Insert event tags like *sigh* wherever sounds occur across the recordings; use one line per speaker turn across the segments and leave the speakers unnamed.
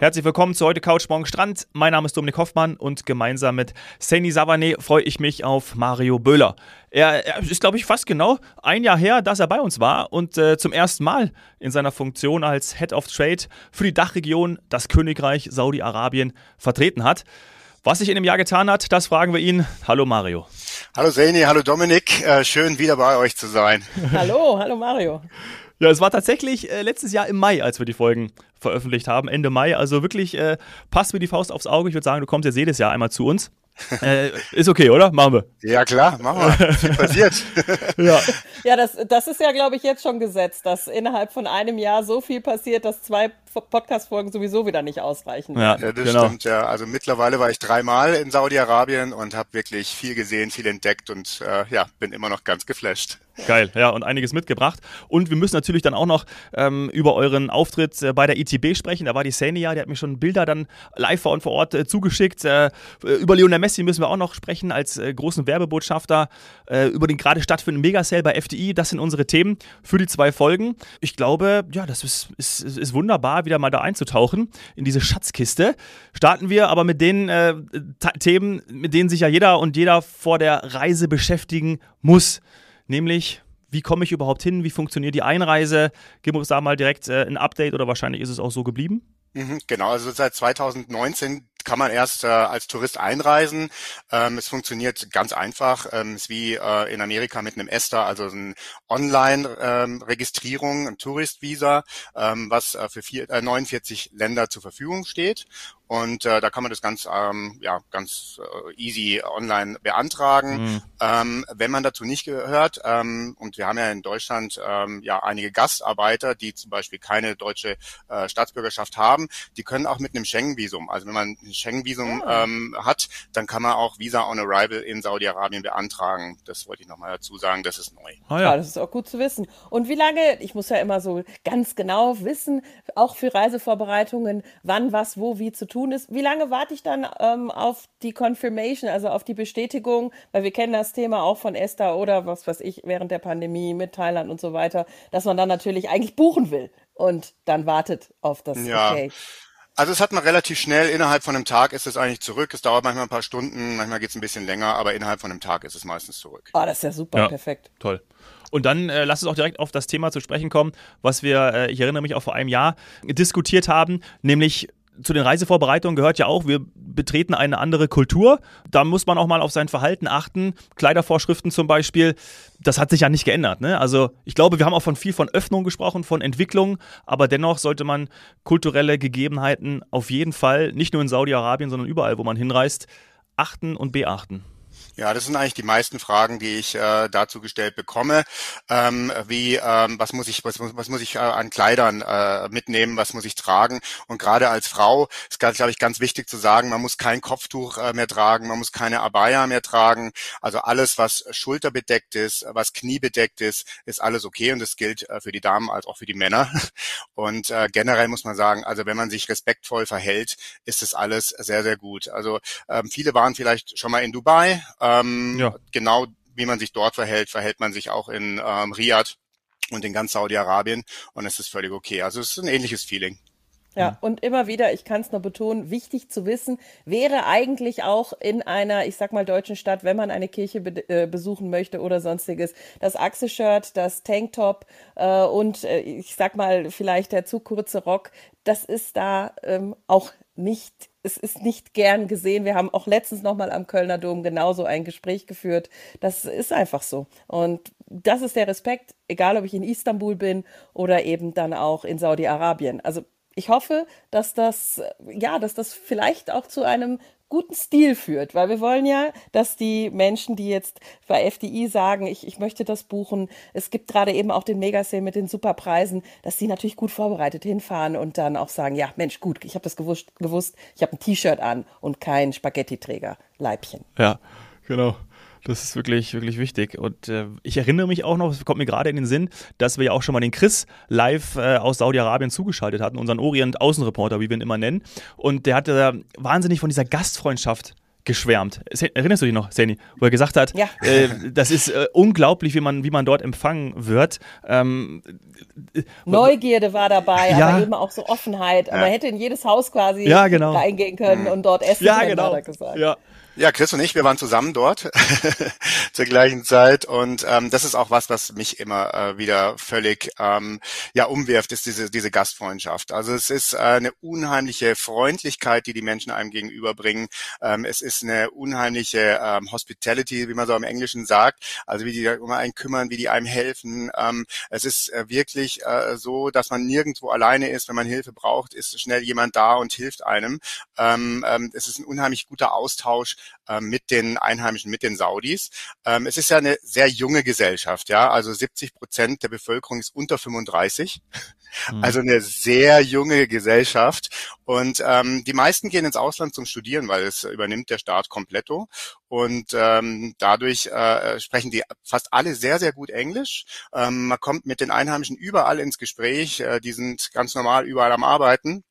Herzlich willkommen zu heute Couch Morgen Strand. Mein Name ist Dominik Hoffmann und gemeinsam mit Sani Savane freue ich mich auf Mario Böhler. Er, er ist, glaube ich, fast genau ein Jahr her, dass er bei uns war und äh, zum ersten Mal in seiner Funktion als Head of Trade für die Dachregion das Königreich Saudi-Arabien vertreten hat. Was sich in dem Jahr getan hat, das fragen wir ihn. Hallo Mario.
Hallo Sani, hallo Dominik. Äh, schön wieder bei euch zu sein.
hallo, hallo Mario.
Ja, es war tatsächlich äh, letztes Jahr im Mai, als wir die Folgen veröffentlicht haben, Ende Mai. Also wirklich äh, passt mir die Faust aufs Auge. Ich würde sagen, du kommst jetzt jedes Jahr einmal zu uns. *laughs* Äh, ist okay, oder? Machen wir.
Ja, klar, machen wir. Viel passiert. *laughs*
ja, ja das, das ist ja, glaube ich, jetzt schon gesetzt, dass innerhalb von einem Jahr so viel passiert, dass zwei Podcast-Folgen sowieso wieder nicht ausreichen.
Ja, ja das genau. stimmt, ja. Also mittlerweile war ich dreimal in Saudi-Arabien und habe wirklich viel gesehen, viel entdeckt und äh, ja, bin immer noch ganz geflasht.
Geil, ja, und einiges mitgebracht. Und wir müssen natürlich dann auch noch ähm, über euren Auftritt äh, bei der ITB sprechen. Da war die Szene ja, die hat mir schon Bilder dann live vor und vor Ort äh, zugeschickt. Äh, über Lionel Messi müssen wir auch noch sprechen als äh, großen Werbebotschafter. Äh, über den gerade stattfindenden Megasale bei FDI. Das sind unsere Themen für die zwei Folgen. Ich glaube, ja, das ist, ist, ist wunderbar, wieder mal da einzutauchen in diese Schatzkiste. Starten wir aber mit den äh, Themen, mit denen sich ja jeder und jeder vor der Reise beschäftigen muss nämlich wie komme ich überhaupt hin, wie funktioniert die Einreise? Gib uns da mal direkt äh, ein Update oder wahrscheinlich ist es auch so geblieben?
Mhm, genau, also seit 2019 kann man erst äh, als Tourist einreisen. Ähm, es funktioniert ganz einfach. Ähm, es ist wie äh, in Amerika mit einem ESTA, also eine Online-Registrierung, ähm, ein Tourist-Visa, ähm, was äh, für vier, äh, 49 Länder zur Verfügung steht. Und äh, da kann man das ganz, ähm, ja, ganz äh, easy online beantragen. Mhm. Ähm, wenn man dazu nicht gehört, ähm, und wir haben ja in Deutschland ähm, ja einige Gastarbeiter, die zum Beispiel keine deutsche äh, Staatsbürgerschaft haben, die können auch mit einem Schengen-Visum, also wenn man ein Schengen-Visum oh. ähm, hat, dann kann man auch Visa on Arrival in Saudi-Arabien beantragen. Das wollte ich nochmal dazu sagen, das ist neu.
Ah, ja. ja, das ist auch gut zu wissen. Und wie lange, ich muss ja immer so ganz genau wissen, auch für Reisevorbereitungen, wann, was, wo, wie zu tun tun ist. Wie lange warte ich dann ähm, auf die Confirmation, also auf die Bestätigung? Weil wir kennen das Thema auch von Esther oder was weiß ich während der Pandemie mit Thailand und so weiter, dass man dann natürlich eigentlich buchen will und dann wartet auf das
ja. Okay. Also es hat man relativ schnell, innerhalb von einem Tag ist es eigentlich zurück. Es dauert manchmal ein paar Stunden, manchmal geht es ein bisschen länger, aber innerhalb von einem Tag ist es meistens zurück.
Ah, oh, das ist ja super, ja, perfekt.
Toll. Und dann äh, lass uns auch direkt auf das Thema zu sprechen kommen, was wir, äh, ich erinnere mich auch vor einem Jahr, diskutiert haben, nämlich zu den Reisevorbereitungen gehört ja auch, wir betreten eine andere Kultur. Da muss man auch mal auf sein Verhalten achten. Kleidervorschriften zum Beispiel, das hat sich ja nicht geändert. Ne? Also ich glaube, wir haben auch von viel von Öffnung gesprochen, von Entwicklung, aber dennoch sollte man kulturelle Gegebenheiten auf jeden Fall, nicht nur in Saudi-Arabien, sondern überall, wo man hinreist, achten und beachten.
Ja, das sind eigentlich die meisten Fragen, die ich äh, dazu gestellt bekomme. Ähm, wie, ähm, was muss ich, was, was muss ich äh, an Kleidern äh, mitnehmen, was muss ich tragen? Und gerade als Frau ist, glaube ich, ganz wichtig zu sagen, man muss kein Kopftuch äh, mehr tragen, man muss keine Abaya mehr tragen. Also alles, was schulterbedeckt ist, was kniebedeckt ist, ist alles okay. Und das gilt äh, für die Damen als auch für die Männer. *laughs* Und äh, generell muss man sagen, also wenn man sich respektvoll verhält, ist das alles sehr, sehr gut. Also ähm, viele waren vielleicht schon mal in Dubai. Ähm, ja. Genau wie man sich dort verhält, verhält man sich auch in ähm, Riyadh und in ganz Saudi-Arabien und es ist völlig okay. Also es ist ein ähnliches Feeling.
Ja, und immer wieder, ich kann es nur betonen, wichtig zu wissen, wäre eigentlich auch in einer, ich sag mal, deutschen Stadt, wenn man eine Kirche be äh, besuchen möchte oder sonstiges, das Achse-Shirt, das Tanktop äh, und äh, ich sag mal, vielleicht der zu kurze Rock, das ist da ähm, auch nicht, es ist nicht gern gesehen. Wir haben auch letztens nochmal am Kölner Dom genauso ein Gespräch geführt. Das ist einfach so. Und das ist der Respekt, egal ob ich in Istanbul bin oder eben dann auch in Saudi-Arabien. Also ich hoffe, dass das, ja, dass das vielleicht auch zu einem guten Stil führt, weil wir wollen ja, dass die Menschen, die jetzt bei FDI sagen, ich, ich möchte das buchen, es gibt gerade eben auch den Megasale mit den Superpreisen, dass sie natürlich gut vorbereitet hinfahren und dann auch sagen, ja, Mensch, gut, ich habe das gewusst, gewusst ich habe ein T-Shirt an und kein Spaghetti-Träger, Leibchen.
Ja, genau. Das ist wirklich, wirklich wichtig. Und äh, ich erinnere mich auch noch, es kommt mir gerade in den Sinn, dass wir ja auch schon mal den Chris live äh, aus Saudi-Arabien zugeschaltet hatten, unseren Orient-Außenreporter, wie wir ihn immer nennen. Und der hatte wahnsinnig von dieser Gastfreundschaft geschwärmt. Erinnerst du dich noch, Seni, wo er gesagt hat, ja. äh, das ist äh, unglaublich, wie man, wie man dort empfangen wird. Ähm,
äh, Neugierde war dabei, ja. aber eben auch so Offenheit. Ja. Man hätte in jedes Haus quasi
ja, genau.
reingehen können und dort essen
ja,
können,
genau.
hat er gesagt.
Ja,
ja, Chris und ich, wir waren zusammen dort *laughs* zur gleichen Zeit und ähm, das ist auch was, was mich immer äh, wieder völlig ähm, ja umwirft, ist diese diese Gastfreundschaft. Also es ist äh, eine unheimliche Freundlichkeit, die die Menschen einem gegenüberbringen. Ähm, es ist eine unheimliche ähm, Hospitality, wie man so im Englischen sagt, also wie die um einen kümmern, wie die einem helfen. Ähm, es ist äh, wirklich äh, so, dass man nirgendwo alleine ist, wenn man Hilfe braucht, ist schnell jemand da und hilft einem. Ähm, ähm, es ist ein unheimlich guter Austausch ähm, mit den Einheimischen, mit den Saudis. Ähm, es ist ja eine sehr junge Gesellschaft, ja, also 70 Prozent der Bevölkerung ist unter 35. Mhm. Also eine sehr junge Gesellschaft. Und ähm, die meisten gehen ins Ausland zum Studieren, weil es übernimmt der Staat kompletto. Und ähm, dadurch äh, sprechen die fast alle sehr, sehr gut Englisch. Ähm, man kommt mit den Einheimischen überall ins Gespräch. Äh, die sind ganz normal überall am Arbeiten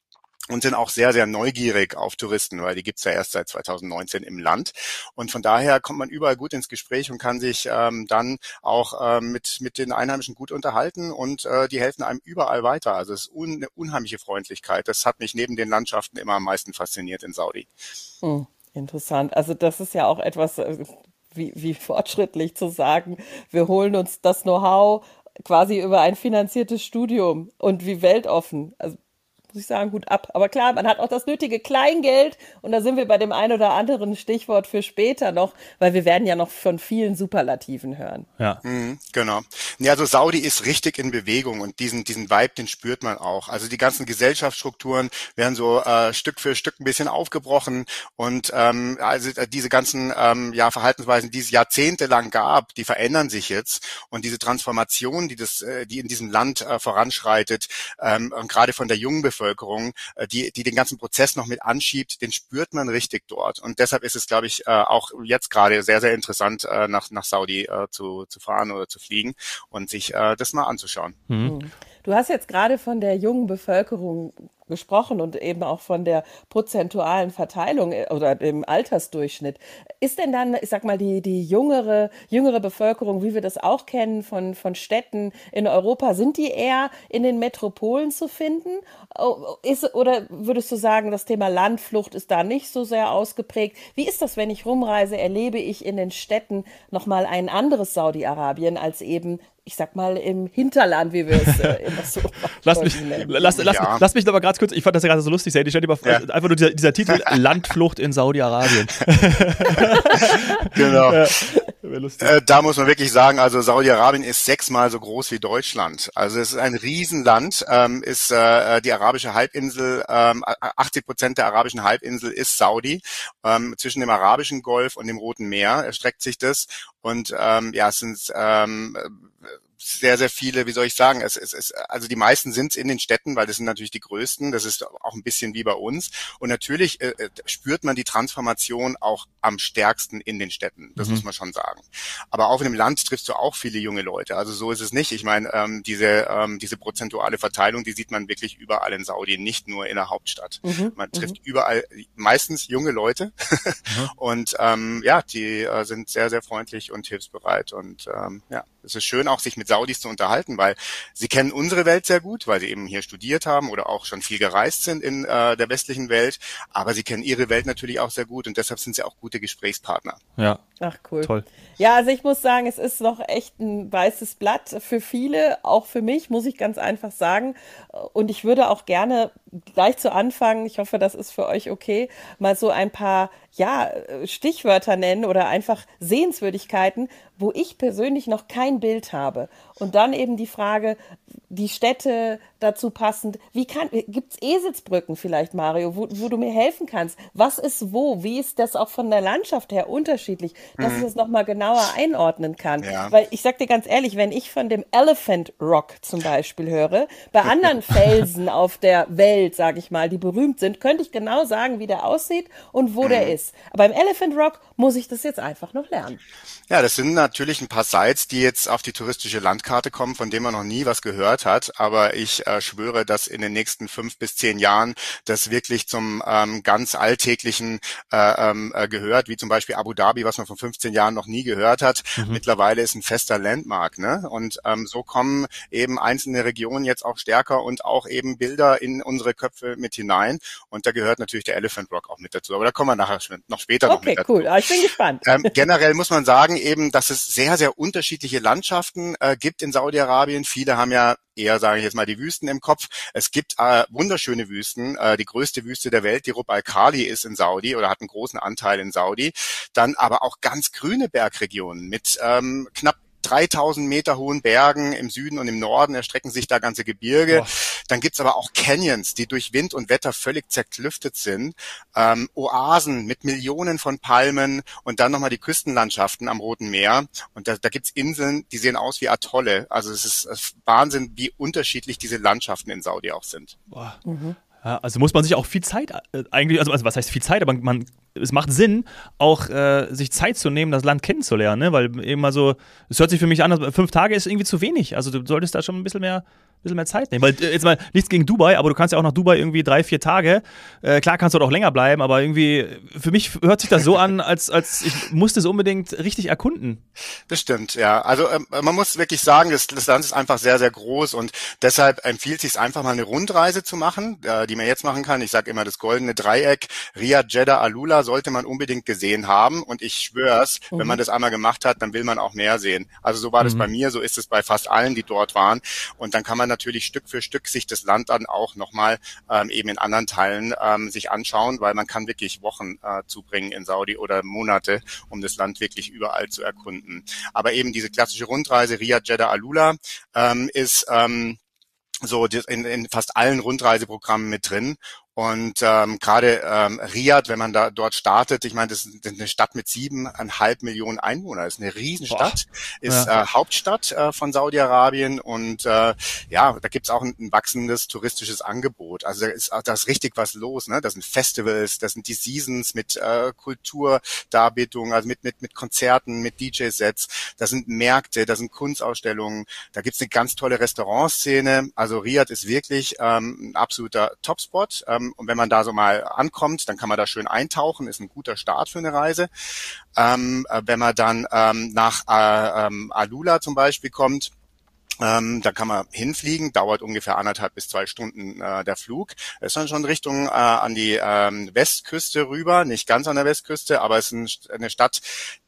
und sind auch sehr, sehr neugierig auf Touristen, weil die gibt's ja erst seit 2019 im Land. Und von daher kommt man überall gut ins Gespräch und kann sich ähm, dann auch ähm, mit, mit den Einheimischen gut unterhalten und äh, die helfen einem überall weiter. Also es ist un, eine unheimliche Freundlichkeit. Das hat mich neben den Landschaften immer am meisten fasziniert in Saudi.
Hm, interessant. Also das ist ja auch etwas, äh, wie, wie fortschrittlich zu sagen, wir holen uns das Know-how quasi über ein finanziertes Studium und wie weltoffen. Also muss ich sagen, gut ab. Aber klar, man hat auch das nötige Kleingeld und da sind wir bei dem einen oder anderen Stichwort für später noch, weil wir werden ja noch von vielen Superlativen hören.
Ja, mhm, genau. Ja, also Saudi ist richtig in Bewegung und diesen diesen Vibe, den spürt man auch. Also die ganzen Gesellschaftsstrukturen werden so äh, Stück für Stück ein bisschen aufgebrochen und ähm, also äh, diese ganzen ähm, ja Verhaltensweisen, die es jahrzehntelang gab, die verändern sich jetzt und diese Transformation, die das, äh, die in diesem Land äh, voranschreitet ähm, und gerade von der jungen Bevölkerung Bevölkerung, äh, die, die den ganzen Prozess noch mit anschiebt, den spürt man richtig dort. Und deshalb ist es, glaube ich, äh, auch jetzt gerade sehr, sehr interessant, äh, nach, nach Saudi zu, zu fahren oder zu fliegen und sich das mal anzuschauen.
Mhm. Du hast jetzt gerade von der jungen Bevölkerung gesprochen und eben auch von der prozentualen Verteilung äh, oder dem Altersdurchschnitt. Ist denn dann, ich sag mal, die, die jüngere, jüngere Bevölkerung, wie wir das auch kennen von, von Städten in Europa, sind die eher in den Metropolen zu finden? Oh, ist, oder würdest du sagen, das Thema Landflucht ist da nicht so sehr ausgeprägt? Wie ist das, wenn ich rumreise, erlebe ich in den Städten nochmal ein anderes Saudi-Arabien als eben ich sag mal, im Hinterland, wie wir es äh, *laughs* immer so
lass mich, lass, lass, ja. lass mich aber ganz kurz, ich fand das ja gerade so lustig, ich stell dir mal ja. einfach nur dieser, dieser Titel *laughs* Landflucht in Saudi-Arabien.
genau. *laughs* Ja. Äh, da muss man wirklich sagen, also Saudi-Arabien ist sechsmal so groß wie Deutschland. Also es ist ein Riesenland, ähm, ist äh, die arabische Halbinsel, ähm, 80 Prozent der arabischen Halbinsel ist Saudi. Ähm, zwischen dem arabischen Golf und dem Roten Meer erstreckt sich das. Und ähm, ja, es sind ähm, sehr, sehr viele, wie soll ich sagen, es, es, es, also die meisten sind in den Städten, weil das sind natürlich die größten, das ist auch ein bisschen wie bei uns. Und natürlich äh, äh, spürt man die Transformation auch am stärksten in den Städten, das mhm. muss man schon sagen. Aber auch in dem Land triffst du auch viele junge Leute, also so ist es nicht. Ich meine, ähm, diese, ähm, diese prozentuale Verteilung, die sieht man wirklich überall in Saudi, nicht nur in der Hauptstadt. Mhm. Man trifft mhm. überall meistens junge Leute mhm. *laughs* und ähm, ja, die äh, sind sehr, sehr freundlich und hilfsbereit und ähm, ja es ist schön auch, sich mit Saudis zu unterhalten, weil sie kennen unsere Welt sehr gut, weil sie eben hier studiert haben oder auch schon viel gereist sind in äh, der westlichen Welt. Aber sie kennen ihre Welt natürlich auch sehr gut und deshalb sind sie auch gute Gesprächspartner.
Ja.
Ach cool.
Toll.
Ja, also ich muss sagen, es ist noch echt ein weißes Blatt für viele, auch für mich, muss ich ganz einfach sagen. Und ich würde auch gerne gleich zu Anfang, ich hoffe, das ist für euch okay, mal so ein paar ja, Stichwörter nennen oder einfach Sehenswürdigkeiten, wo ich persönlich noch kein Bild habe. Und dann eben die Frage, die Städte dazu passend. Wie kann, gibt's Eselsbrücken vielleicht, Mario, wo, wo du mir helfen kannst? Was ist wo? Wie ist das auch von der Landschaft her unterschiedlich, dass mhm. ich das nochmal genauer einordnen kann? Ja. Weil ich sag dir ganz ehrlich, wenn ich von dem Elephant Rock zum Beispiel höre, bei *laughs* anderen Felsen auf der Welt, sage ich mal, die berühmt sind, könnte ich genau sagen, wie der aussieht und wo mhm. der ist. Aber im Elephant Rock muss ich das jetzt einfach noch lernen.
Ja, das sind natürlich ein paar Sites, die jetzt auf die touristische Landkarte kommen, von denen man noch nie was gehört hat, aber ich äh, schwöre, dass in den nächsten fünf bis zehn Jahren das wirklich zum ähm, ganz alltäglichen äh, ähm, äh, gehört, wie zum Beispiel Abu Dhabi, was man vor 15 Jahren noch nie gehört hat. Mhm. Mittlerweile ist ein fester Landmark. Ne? Und ähm, so kommen eben einzelne Regionen jetzt auch stärker und auch eben Bilder in unsere Köpfe mit hinein. Und da gehört natürlich der Elephant Rock auch mit dazu. Aber da kommen wir nachher noch später
okay,
noch mit
cool. Ah, ich bin gespannt.
Ähm, generell muss man sagen eben, dass es sehr, sehr unterschiedliche Landschaften äh, gibt in Saudi-Arabien. Viele haben ja eher, sage ich jetzt mal, die Wüsten im Kopf. Es gibt äh, wunderschöne Wüsten. Äh, die größte Wüste der Welt, die Rub al-Khali, ist in Saudi oder hat einen großen Anteil in Saudi. Dann aber auch ganz grüne Bergregionen mit ähm, knapp 3000 Meter hohen Bergen im Süden und im Norden erstrecken sich da ganze Gebirge. Boah. Dann gibt's aber auch Canyons, die durch Wind und Wetter völlig zerklüftet sind. Ähm, Oasen mit Millionen von Palmen und dann nochmal die Küstenlandschaften am Roten Meer. Und da, da gibt's Inseln, die sehen aus wie Atolle. Also es ist Wahnsinn, wie unterschiedlich diese Landschaften in Saudi auch sind.
Boah. Mhm. Ja, also muss man sich auch viel Zeit äh, eigentlich, also, also was heißt viel Zeit, aber man, es macht Sinn, auch äh, sich Zeit zu nehmen, das Land kennenzulernen, ne? weil mal so, es hört sich für mich an, fünf Tage ist irgendwie zu wenig. Also du solltest da schon ein bisschen mehr bisschen mehr Zeit nehmen. Weil äh, jetzt mal nichts gegen Dubai, aber du kannst ja auch nach Dubai irgendwie drei, vier Tage. Äh, klar kannst du auch länger bleiben, aber irgendwie, für mich hört sich das so an, als, als ich musste es unbedingt richtig erkunden.
Das stimmt, ja. Also ähm, man muss wirklich sagen, das, das Land ist einfach sehr, sehr groß und deshalb empfiehlt sich einfach mal eine Rundreise zu machen, äh, die man jetzt machen kann. Ich sage immer das goldene Dreieck, Riyadh, Jeddah, Alula sollte man unbedingt gesehen haben und ich schwör's, mhm. wenn man das einmal gemacht hat, dann will man auch mehr sehen. Also so war das mhm. bei mir, so ist es bei fast allen, die dort waren und dann kann man natürlich Stück für Stück sich das Land dann auch nochmal ähm, eben in anderen Teilen ähm, sich anschauen, weil man kann wirklich Wochen äh, zubringen in Saudi oder Monate, um das Land wirklich überall zu erkunden. Aber eben diese klassische Rundreise Riyadh, Jeddah, Alula ähm, ist ähm, so in, in fast allen Rundreiseprogrammen mit drin und ähm, gerade ähm, Riyadh, wenn man da dort startet, ich meine, das ist eine Stadt mit siebeneinhalb Millionen Einwohnern, das ist eine Riesenstadt, Boah. ist ja. äh, Hauptstadt äh, von Saudi-Arabien und äh, ja, da gibt's auch ein, ein, wachsendes touristisches Angebot. Also da ist, da ist richtig was los. Ne? Das sind Festivals, das sind die Seasons mit äh, Kulturdarbietungen, also mit, mit, mit Konzerten, mit DJ-Sets, da sind Märkte, da sind Kunstausstellungen, da gibt's eine ganz tolle Restaurantszene. Also Riyadh ist wirklich ähm, ein absoluter Topspot. Ähm, und wenn man da so mal ankommt, dann kann man da schön eintauchen, ist ein guter Start für eine Reise. Ähm, äh, wenn man dann ähm, nach äh, ähm, Alula zum Beispiel kommt, ähm, da kann man hinfliegen, dauert ungefähr anderthalb bis zwei Stunden äh, der Flug. Es ist dann schon Richtung äh, an die ähm, Westküste rüber, nicht ganz an der Westküste, aber es ist eine Stadt,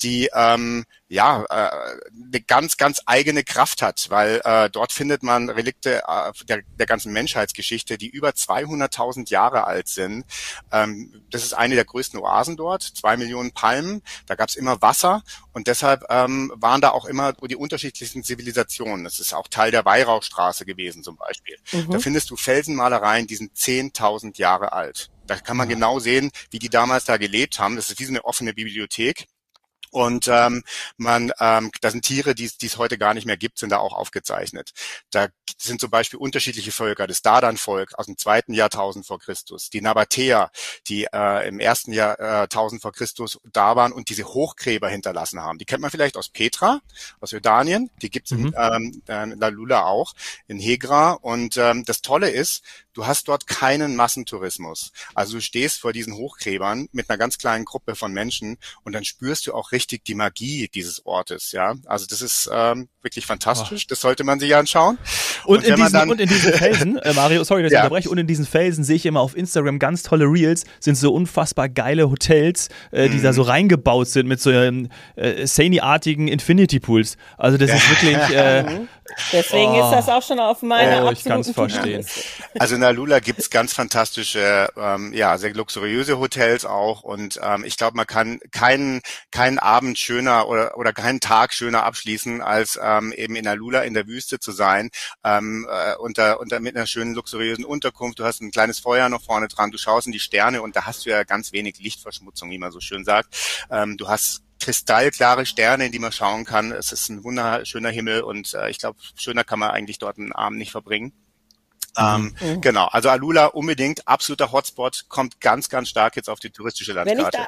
die ähm, ja, äh, eine ganz, ganz eigene Kraft hat, weil äh, dort findet man Relikte äh, der, der ganzen Menschheitsgeschichte, die über 200.000 Jahre alt sind. Ähm, das ist eine der größten Oasen dort, zwei Millionen Palmen, da gab es immer Wasser und deshalb ähm, waren da auch immer die unterschiedlichsten Zivilisationen. Das ist auch Teil der Weihrauchstraße gewesen zum Beispiel. Mhm. Da findest du Felsenmalereien, die sind 10.000 Jahre alt. Da kann man genau sehen, wie die damals da gelebt haben. Das ist wie so eine offene Bibliothek. Und ähm, man, ähm, da sind Tiere, die es heute gar nicht mehr gibt, sind da auch aufgezeichnet. Da sind zum Beispiel unterschiedliche Völker, das Dardan-Volk aus dem zweiten Jahrtausend vor Christus, die Nabatäer, die äh, im ersten Jahrtausend vor Christus da waren und diese Hochgräber hinterlassen haben. Die kennt man vielleicht aus Petra, aus Jordanien, die gibt's mhm. in ähm, Lalula auch, in Hegra. Und ähm, das Tolle ist, du hast dort keinen Massentourismus. Also du stehst vor diesen Hochgräbern mit einer ganz kleinen Gruppe von Menschen und dann spürst du auch richtig die Magie dieses Ortes. Ja, also das ist ähm, wirklich fantastisch. Oh. Das sollte man sich anschauen.
Und, und, in, diesen, dann, und in diesen Felsen, *laughs* äh, Mario, sorry, dass ich unterbreche, und in diesen Felsen sehe ich immer auf Instagram ganz tolle Reels, sind so unfassbar geile Hotels, äh, die mm. da so mhm. reingebaut sind mit so ähm, äh, Sany-artigen Infinity Pools. Also das ist wirklich *laughs* äh,
mhm. Deswegen oh. ist das auch schon auf meiner oh, ich kann's
verstehen.
Also in Alula gibt's ganz fantastische, ähm, ja, sehr luxuriöse Hotels auch und ähm, ich glaube, man kann keinen keinen Abend schöner oder oder keinen Tag schöner abschließen, als ähm, eben in Alula in der Wüste zu sein, ähm, äh, unter, unter mit einer schönen luxuriösen Unterkunft. Du hast ein kleines Feuer noch vorne dran, du schaust in die Sterne und da hast du ja ganz wenig Lichtverschmutzung, wie man so schön sagt. Ähm, du hast kristallklare Sterne, in die man schauen kann. Es ist ein wunderschöner Himmel und äh, ich glaube, schöner kann man eigentlich dort einen Abend nicht verbringen. Ähm, mhm. Genau, also Alula unbedingt absoluter Hotspot, kommt ganz, ganz stark jetzt auf die touristische Landkarte.
Da,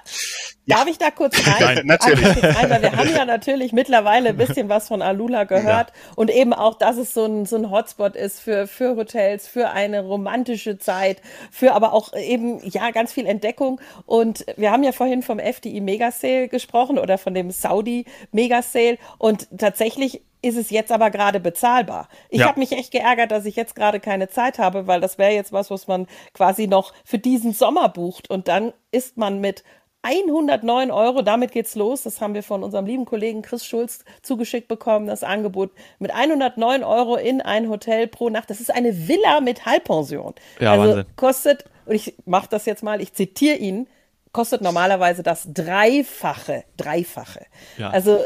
ja. Darf ich da kurz *laughs* rein?
Nein, natürlich.
Rein, weil wir haben ja *laughs* natürlich mittlerweile ein bisschen was von Alula gehört ja. und eben auch, dass es so ein, so ein Hotspot ist für, für Hotels, für eine romantische Zeit, für aber auch eben, ja, ganz viel Entdeckung. Und wir haben ja vorhin vom FDI Megasale gesprochen oder von dem Saudi Megasale und tatsächlich ist es jetzt aber gerade bezahlbar. Ich ja. habe mich echt geärgert, dass ich jetzt gerade keine Zeit habe, weil das wäre jetzt was, was man quasi noch für diesen Sommer bucht. Und dann ist man mit 109 Euro, damit geht's los. Das haben wir von unserem lieben Kollegen Chris Schulz zugeschickt bekommen, das Angebot mit 109 Euro in ein Hotel pro Nacht. Das ist eine Villa mit Halbpension.
Ja, also Wahnsinn.
kostet, und ich mache das jetzt mal, ich zitiere ihn, kostet normalerweise das Dreifache. Dreifache. Ja. Also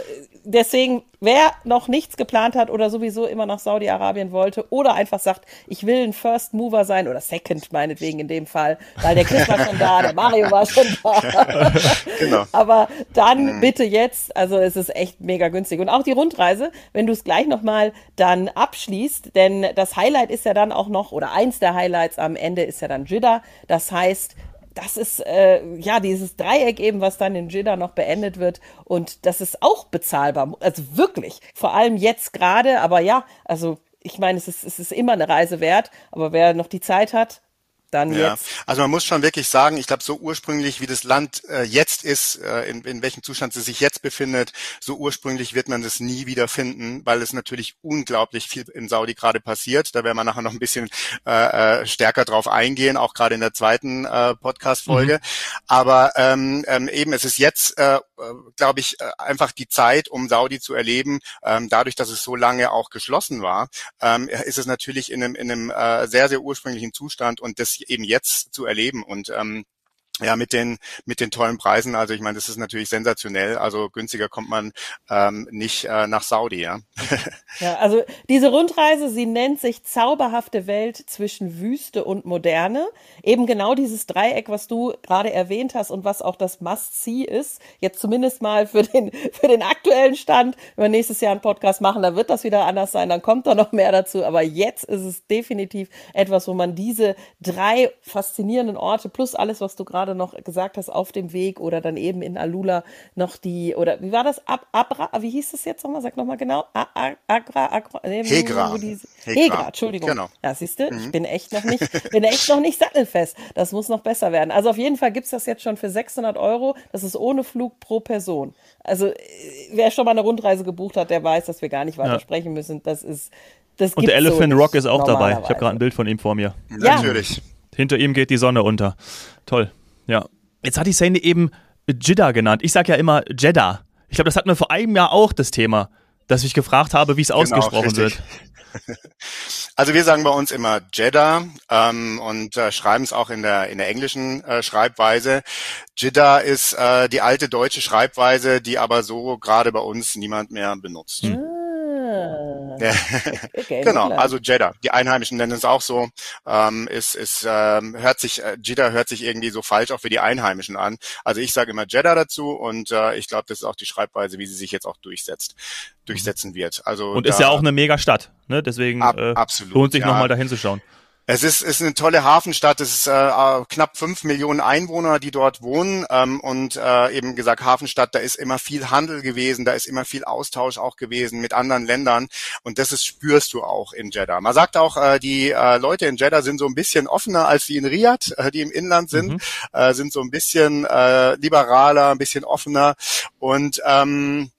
deswegen, wer noch nichts geplant hat oder sowieso immer nach Saudi-Arabien wollte oder einfach sagt, ich will ein First Mover sein oder Second meinetwegen in dem Fall, weil der Chris war schon da, der Mario war schon da. *laughs* genau. Aber dann mhm. bitte jetzt, also es ist echt mega günstig. Und auch die Rundreise, wenn du es gleich nochmal dann abschließt, denn das Highlight ist ja dann auch noch, oder eins der Highlights am Ende ist ja dann Jeddah. Das heißt, das ist äh, ja dieses Dreieck eben, was dann in Jeddah noch beendet wird. Und das ist auch bezahlbar. Also wirklich. Vor allem jetzt gerade. Aber ja, also ich meine, es ist, es ist immer eine Reise wert. Aber wer noch die Zeit hat, dann ja. jetzt.
Also man muss schon wirklich sagen, ich glaube, so ursprünglich wie das Land äh, jetzt ist, äh, in, in welchem Zustand es sich jetzt befindet, so ursprünglich wird man das nie wieder finden, weil es natürlich unglaublich viel in Saudi gerade passiert. Da werden wir nachher noch ein bisschen äh, äh stärker drauf eingehen, auch gerade in der zweiten äh, Podcast-Folge. Mhm. Aber ähm, ähm, eben, es ist jetzt, äh, glaube ich, äh, einfach die Zeit, um Saudi zu erleben. Ähm, dadurch, dass es so lange auch geschlossen war, ähm, ist es natürlich in einem, in einem äh, sehr, sehr ursprünglichen Zustand und das eben jetzt zu erleben. Und ähm, ja, mit den mit den tollen Preisen. Also ich meine, das ist natürlich sensationell. Also günstiger kommt man ähm, nicht äh, nach Saudi, ja. *laughs*
ja, also diese Rundreise, sie nennt sich zauberhafte Welt zwischen Wüste und Moderne. Eben genau dieses Dreieck, was du gerade erwähnt hast und was auch das Must-See ist. Jetzt zumindest mal für den für den aktuellen Stand. Wenn wir nächstes Jahr einen Podcast machen, dann wird das wieder anders sein. Dann kommt da noch mehr dazu. Aber jetzt ist es definitiv etwas, wo man diese drei faszinierenden Orte plus alles, was du gerade gerade noch gesagt hast, auf dem Weg oder dann eben in Alula noch die, oder wie war das? Ab, Abra, wie hieß das jetzt nochmal? Sag nochmal genau. A, A, Agra, Agra,
nee, Hegra.
Die, Hegra. Hegra, Entschuldigung. Genau. Ja, siehst du, mhm. ich bin echt noch nicht, bin echt noch nicht sattelfest. Das muss noch besser werden. Also auf jeden Fall gibt es das jetzt schon für 600 Euro. Das ist ohne Flug pro Person. Also äh, wer schon mal eine Rundreise gebucht hat, der weiß, dass wir gar nicht weiter ja. sprechen müssen. Das ist das
Und der Elephant so Rock ist auch dabei. Ich habe gerade ein Bild von ihm vor mir.
Ja. Natürlich.
Hinter ihm geht die Sonne unter. Toll. Ja. Jetzt hat die Szene eben Jeddah genannt. Ich sage ja immer Jeddah. Ich glaube, das hatten wir vor einem Jahr auch das Thema, dass ich gefragt habe, wie es genau, ausgesprochen richtig. wird. *laughs*
Also wir sagen bei uns immer Jeddah ähm, und äh, schreiben es auch in der in der englischen äh, Schreibweise. Jeddah ist äh, die alte deutsche Schreibweise, die aber so gerade bei uns niemand mehr benutzt. Mhm. Ja. *laughs* Okay, genau, also Jeddah. Die Einheimischen nennen es auch so. Ähm, ist, ist, ähm, hört sich, äh, Jeddah hört sich irgendwie so falsch auch für die Einheimischen an. Also ich sage immer Jeddah dazu und äh, ich glaube, das ist auch die Schreibweise, wie sie sich jetzt auch durchsetzt, durchsetzen wird. Also
und ist ja auch eine Megastadt, ne? Deswegen ab, äh, lohnt sich ja. nochmal dahin zu schauen.
Es ist, ist eine tolle Hafenstadt. Es ist äh, knapp fünf Millionen Einwohner, die dort wohnen. Ähm, und äh, eben gesagt, Hafenstadt, da ist immer viel Handel gewesen, da ist immer viel Austausch auch gewesen mit anderen Ländern. Und das ist, spürst du auch in Jeddah. Man sagt auch, äh, die äh, Leute in Jeddah sind so ein bisschen offener als die in Riyadh, *laughs* äh, die im Inland sind, mhm. äh, sind so ein bisschen äh, liberaler, ein bisschen offener. Und ähm,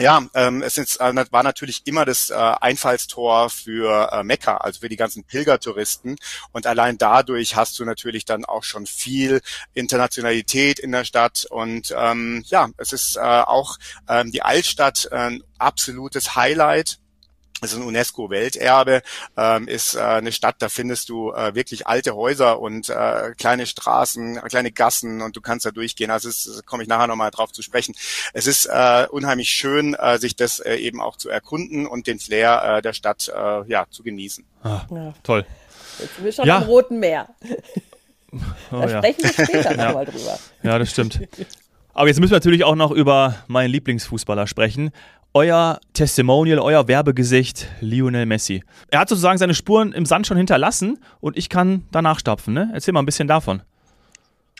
ja, ähm, es ist, äh, war natürlich immer das äh, Einfallstor für äh, Mekka, also für die ganzen Pilgertouristen. Und allein dadurch hast du natürlich dann auch schon viel Internationalität in der Stadt. Und ähm, ja, es ist äh, auch ähm, die Altstadt ein absolutes Highlight ist ein UNESCO-Welterbe, ähm, ist äh, eine Stadt, da findest du äh, wirklich alte Häuser und äh, kleine Straßen, kleine Gassen und du kannst da durchgehen. Also es komme ich nachher nochmal drauf zu sprechen. Es ist äh, unheimlich schön, äh, sich das äh, eben auch zu erkunden und den Flair äh, der Stadt äh, ja, zu genießen.
Ah, ja. Toll.
Jetzt sind wir schon ja. am Roten Meer. *laughs* Oh, da sprechen wir später *laughs* ja. nochmal drüber.
Ja, das stimmt. Aber jetzt müssen wir natürlich auch noch über meinen Lieblingsfußballer sprechen. Euer Testimonial, euer Werbegesicht, Lionel Messi. Er hat sozusagen seine Spuren im Sand schon hinterlassen und ich kann danach stapfen. Ne? Erzähl mal ein bisschen davon.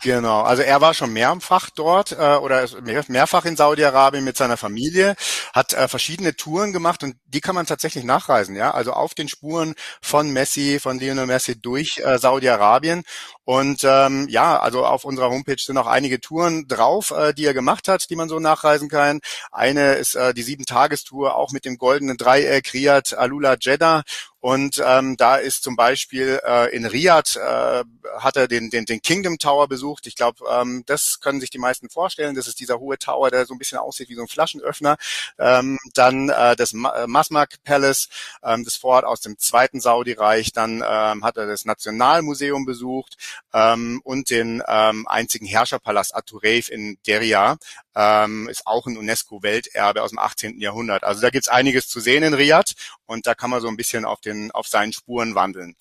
Genau, also er war schon mehrfach dort äh, oder mehrfach in Saudi-Arabien mit seiner Familie, hat äh, verschiedene Touren gemacht und die kann man tatsächlich nachreisen, ja, also auf den Spuren von Messi, von Lionel Messi durch äh, Saudi-Arabien und ähm, ja, also auf unserer Homepage sind auch einige Touren drauf, äh, die er gemacht hat, die man so nachreisen kann. Eine ist äh, die Sieben-Tagestour, auch mit dem goldenen Dreieck Riyadh, Alula, Jeddah. Und ähm, da ist zum Beispiel äh, in Riyadh äh, hat er den, den, den Kingdom Tower besucht. Ich glaube, ähm, das können sich die meisten vorstellen. Das ist dieser hohe Tower, der so ein bisschen aussieht wie so ein Flaschenöffner. Ähm, dann äh, das äh, Masmak Palace, ähm, das Fort aus dem zweiten Saudi-Reich. Dann ähm, hat er das Nationalmuseum besucht ähm, und den ähm, einzigen Herrscherpalast Atureif in Deria ähm, ist auch ein UNESCO-Welterbe aus dem 18. Jahrhundert. Also da gibt's einiges zu sehen in Riyadh und da kann man so ein bisschen auf den auf seinen Spuren wandeln.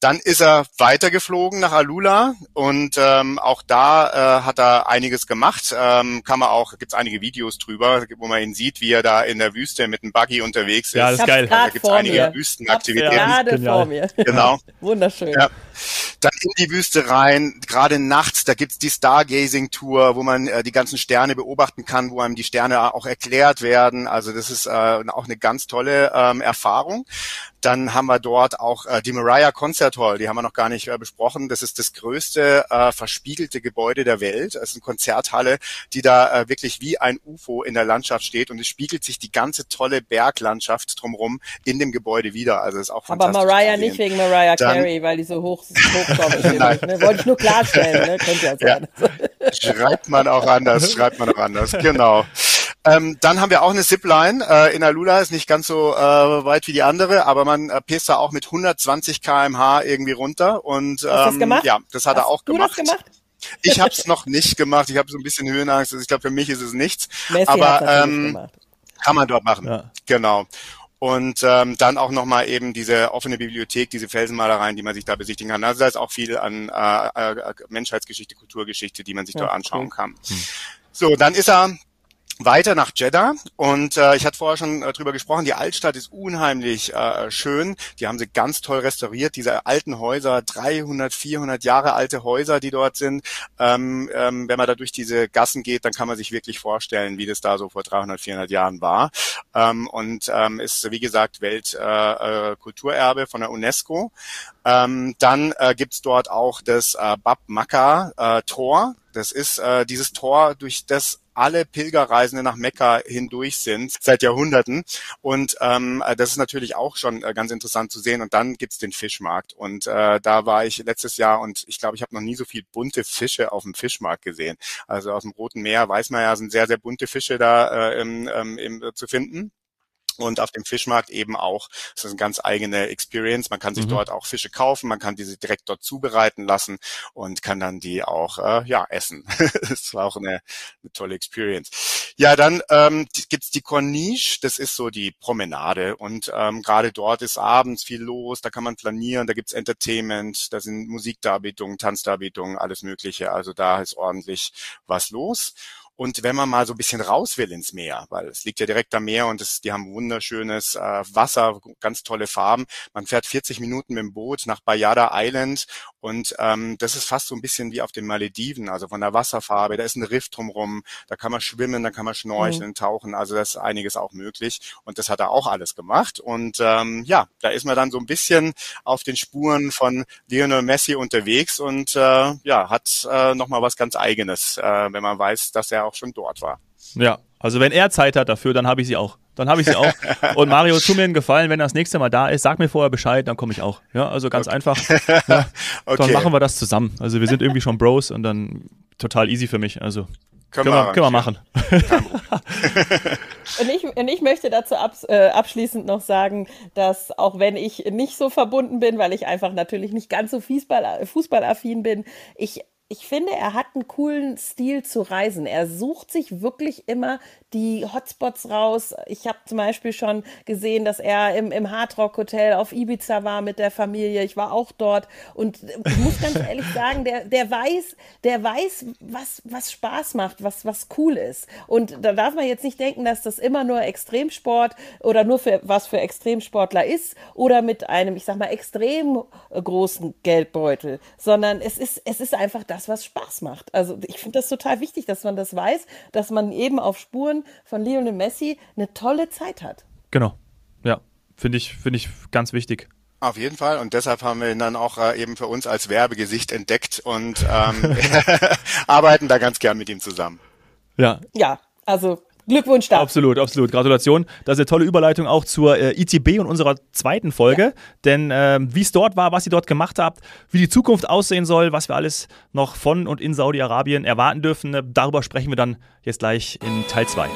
Dann ist er weitergeflogen nach Alula und ähm, auch da äh, hat er einiges gemacht. Ähm, kann man auch, gibt's einige Videos drüber, wo man ihn sieht, wie er da in der Wüste mit einem Buggy unterwegs ist.
Ja, das ist geil.
Da gibt's einige mir. Wüstenaktivitäten.
Gerade vor mir. *laughs*
Genau. *laughs*
Wunderschön.
Ja. Dann in die Wüste rein, gerade nachts, da gibt's die Stargazing-Tour, wo man äh, die ganzen Sterne beobachten kann, wo einem die Sterne auch erklärt werden. Also das ist äh, auch eine ganz tolle ähm, Erfahrung. Dann haben wir dort auch äh, die Mariah Concert Hall, die haben wir noch gar nicht äh, besprochen. Das ist das größte äh, verspiegelte Gebäude der Welt. Es ist eine Konzerthalle, die da äh, wirklich wie ein UFO in der Landschaft steht und es spiegelt sich die ganze tolle Berglandschaft drumherum in dem Gebäude wieder. Also ist auch
fantastisch. Aber Mariah nicht wegen Mariah Dann, Carey, weil die so hoch, hochkommt. *laughs* ne? Wollte ich nur klarstellen, ne? könnte ja sein.
Ja. Schreibt man auch anders, schreibt man auch anders, genau. *laughs* Ähm, dann haben wir auch eine Zipline äh, in Alula, ist nicht ganz so äh, weit wie die andere, aber man äh, pisst da auch mit 120 kmh irgendwie runter. Und ähm,
Hast das gemacht?
ja, das hat
Hast
er auch gemacht.
Du das gemacht?
Ich habe es noch nicht gemacht. Ich habe so ein bisschen Höhenangst. Also ich glaube, für mich ist es nichts.
Messi
aber ähm, kann man dort machen.
Ja.
Genau. Und ähm, dann auch nochmal eben diese offene Bibliothek, diese Felsenmalereien, die man sich da besichtigen kann. Also da ist auch viel an äh, äh, Menschheitsgeschichte, Kulturgeschichte, die man sich ja, dort anschauen cool. kann. Hm. So, dann ist er weiter nach Jeddah und äh, ich hatte vorher schon äh, drüber gesprochen, die Altstadt ist unheimlich äh, schön. Die haben sie ganz toll restauriert, diese alten Häuser, 300, 400 Jahre alte Häuser, die dort sind. Ähm, ähm, wenn man da durch diese Gassen geht, dann kann man sich wirklich vorstellen, wie das da so vor 300, 400 Jahren war. Ähm, und ähm, ist, wie gesagt, Weltkulturerbe äh, äh, von der UNESCO. Ähm, dann äh, gibt's dort auch das äh, Bab Makkah äh, Tor. Das ist äh, dieses Tor, durch das alle Pilgerreisende nach Mekka hindurch sind seit Jahrhunderten. Und ähm, das ist natürlich auch schon äh, ganz interessant zu sehen. Und dann gibt's den Fischmarkt. Und äh, da war ich letztes Jahr und ich glaube, ich habe noch nie so viel bunte Fische auf dem Fischmarkt gesehen. Also aus dem Roten Meer weiß man ja, sind sehr, sehr bunte Fische da äh, im, ähm, im, zu finden und auf dem Fischmarkt eben auch. Das ist eine ganz eigene Experience. Man kann sich mhm. dort auch Fische kaufen, man kann diese direkt dort zubereiten lassen und kann dann die auch äh, ja essen. *laughs* das war auch eine, eine tolle Experience. Ja, dann ähm, gibt's die Corniche. Das ist so die Promenade und ähm, gerade dort ist abends viel los. Da kann man planieren. Da gibt's Entertainment, da sind Musikdarbietungen, Tanzdarbietungen, alles Mögliche. Also da ist ordentlich was los. Und wenn man mal so ein bisschen raus will ins Meer, weil es liegt ja direkt am Meer und es, die haben wunderschönes äh, Wasser, ganz tolle Farben. Man fährt 40 Minuten mit dem Boot nach Bayada Island und ähm, das ist fast so ein bisschen wie auf den Malediven, also von der Wasserfarbe. Da ist ein Riff drumrum, da kann man schwimmen, da kann man schnorcheln, mhm. tauchen. Also das ist einiges auch möglich. Und das hat er auch alles gemacht. Und ähm, ja, da ist man dann so ein bisschen auf den Spuren von Lionel Messi unterwegs und äh, ja, hat äh, nochmal was ganz Eigenes, äh, wenn man weiß, dass er auch schon dort war.
Ja, also wenn er Zeit hat dafür, dann habe ich sie auch. Dann habe ich sie auch. *laughs* Und Mario, tu mir einen Gefallen, wenn er das nächste Mal da ist, sag mir vorher Bescheid, dann komme ich auch. Ja, also ganz okay. einfach. *laughs* Ja, okay. Dann machen wir das zusammen. Also wir sind irgendwie schon Bros und dann total easy für mich. Also können, können wir, können wir machen. *laughs*
und, ich, und ich möchte dazu ab, äh, abschließend noch sagen, dass auch wenn ich nicht so verbunden bin, weil ich einfach natürlich nicht ganz so Fußball, fußballaffin bin, ich ich finde, er hat einen coolen Stil zu reisen. Er sucht sich wirklich immer die Hotspots raus. Ich habe zum Beispiel schon gesehen, dass er im, im Hardrock Hotel auf Ibiza war mit der Familie. Ich war auch dort und ich muss ganz *laughs* ehrlich sagen, der, der weiß, der weiß, was, was Spaß macht, was, was cool ist. Und da darf man jetzt nicht denken, dass das immer nur Extremsport oder nur für was für Extremsportler ist oder mit einem, ich sag mal, extrem großen Geldbeutel, sondern es ist, es ist einfach das, was Spaß macht. Also ich finde das total wichtig, dass man das weiß, dass man eben auf Spuren von Lionel Messi eine tolle Zeit hat.
Genau. Ja, finde ich, finde ich ganz wichtig.
Auf jeden Fall. Und deshalb haben wir ihn dann auch äh, eben für uns als Werbegesicht entdeckt und ähm, *laughs* *laughs* arbeiten da ganz gern mit ihm zusammen.
Ja.
Ja, also Glückwunsch da.
Absolut, absolut. Gratulation. Das ist eine tolle Überleitung auch zur äh, ITB und unserer zweiten Folge. Ja. Denn äh, wie es dort war, was ihr dort gemacht habt, wie die Zukunft aussehen soll, was wir alles noch von und in Saudi-Arabien erwarten dürfen, äh, darüber sprechen wir dann jetzt gleich in Teil 2.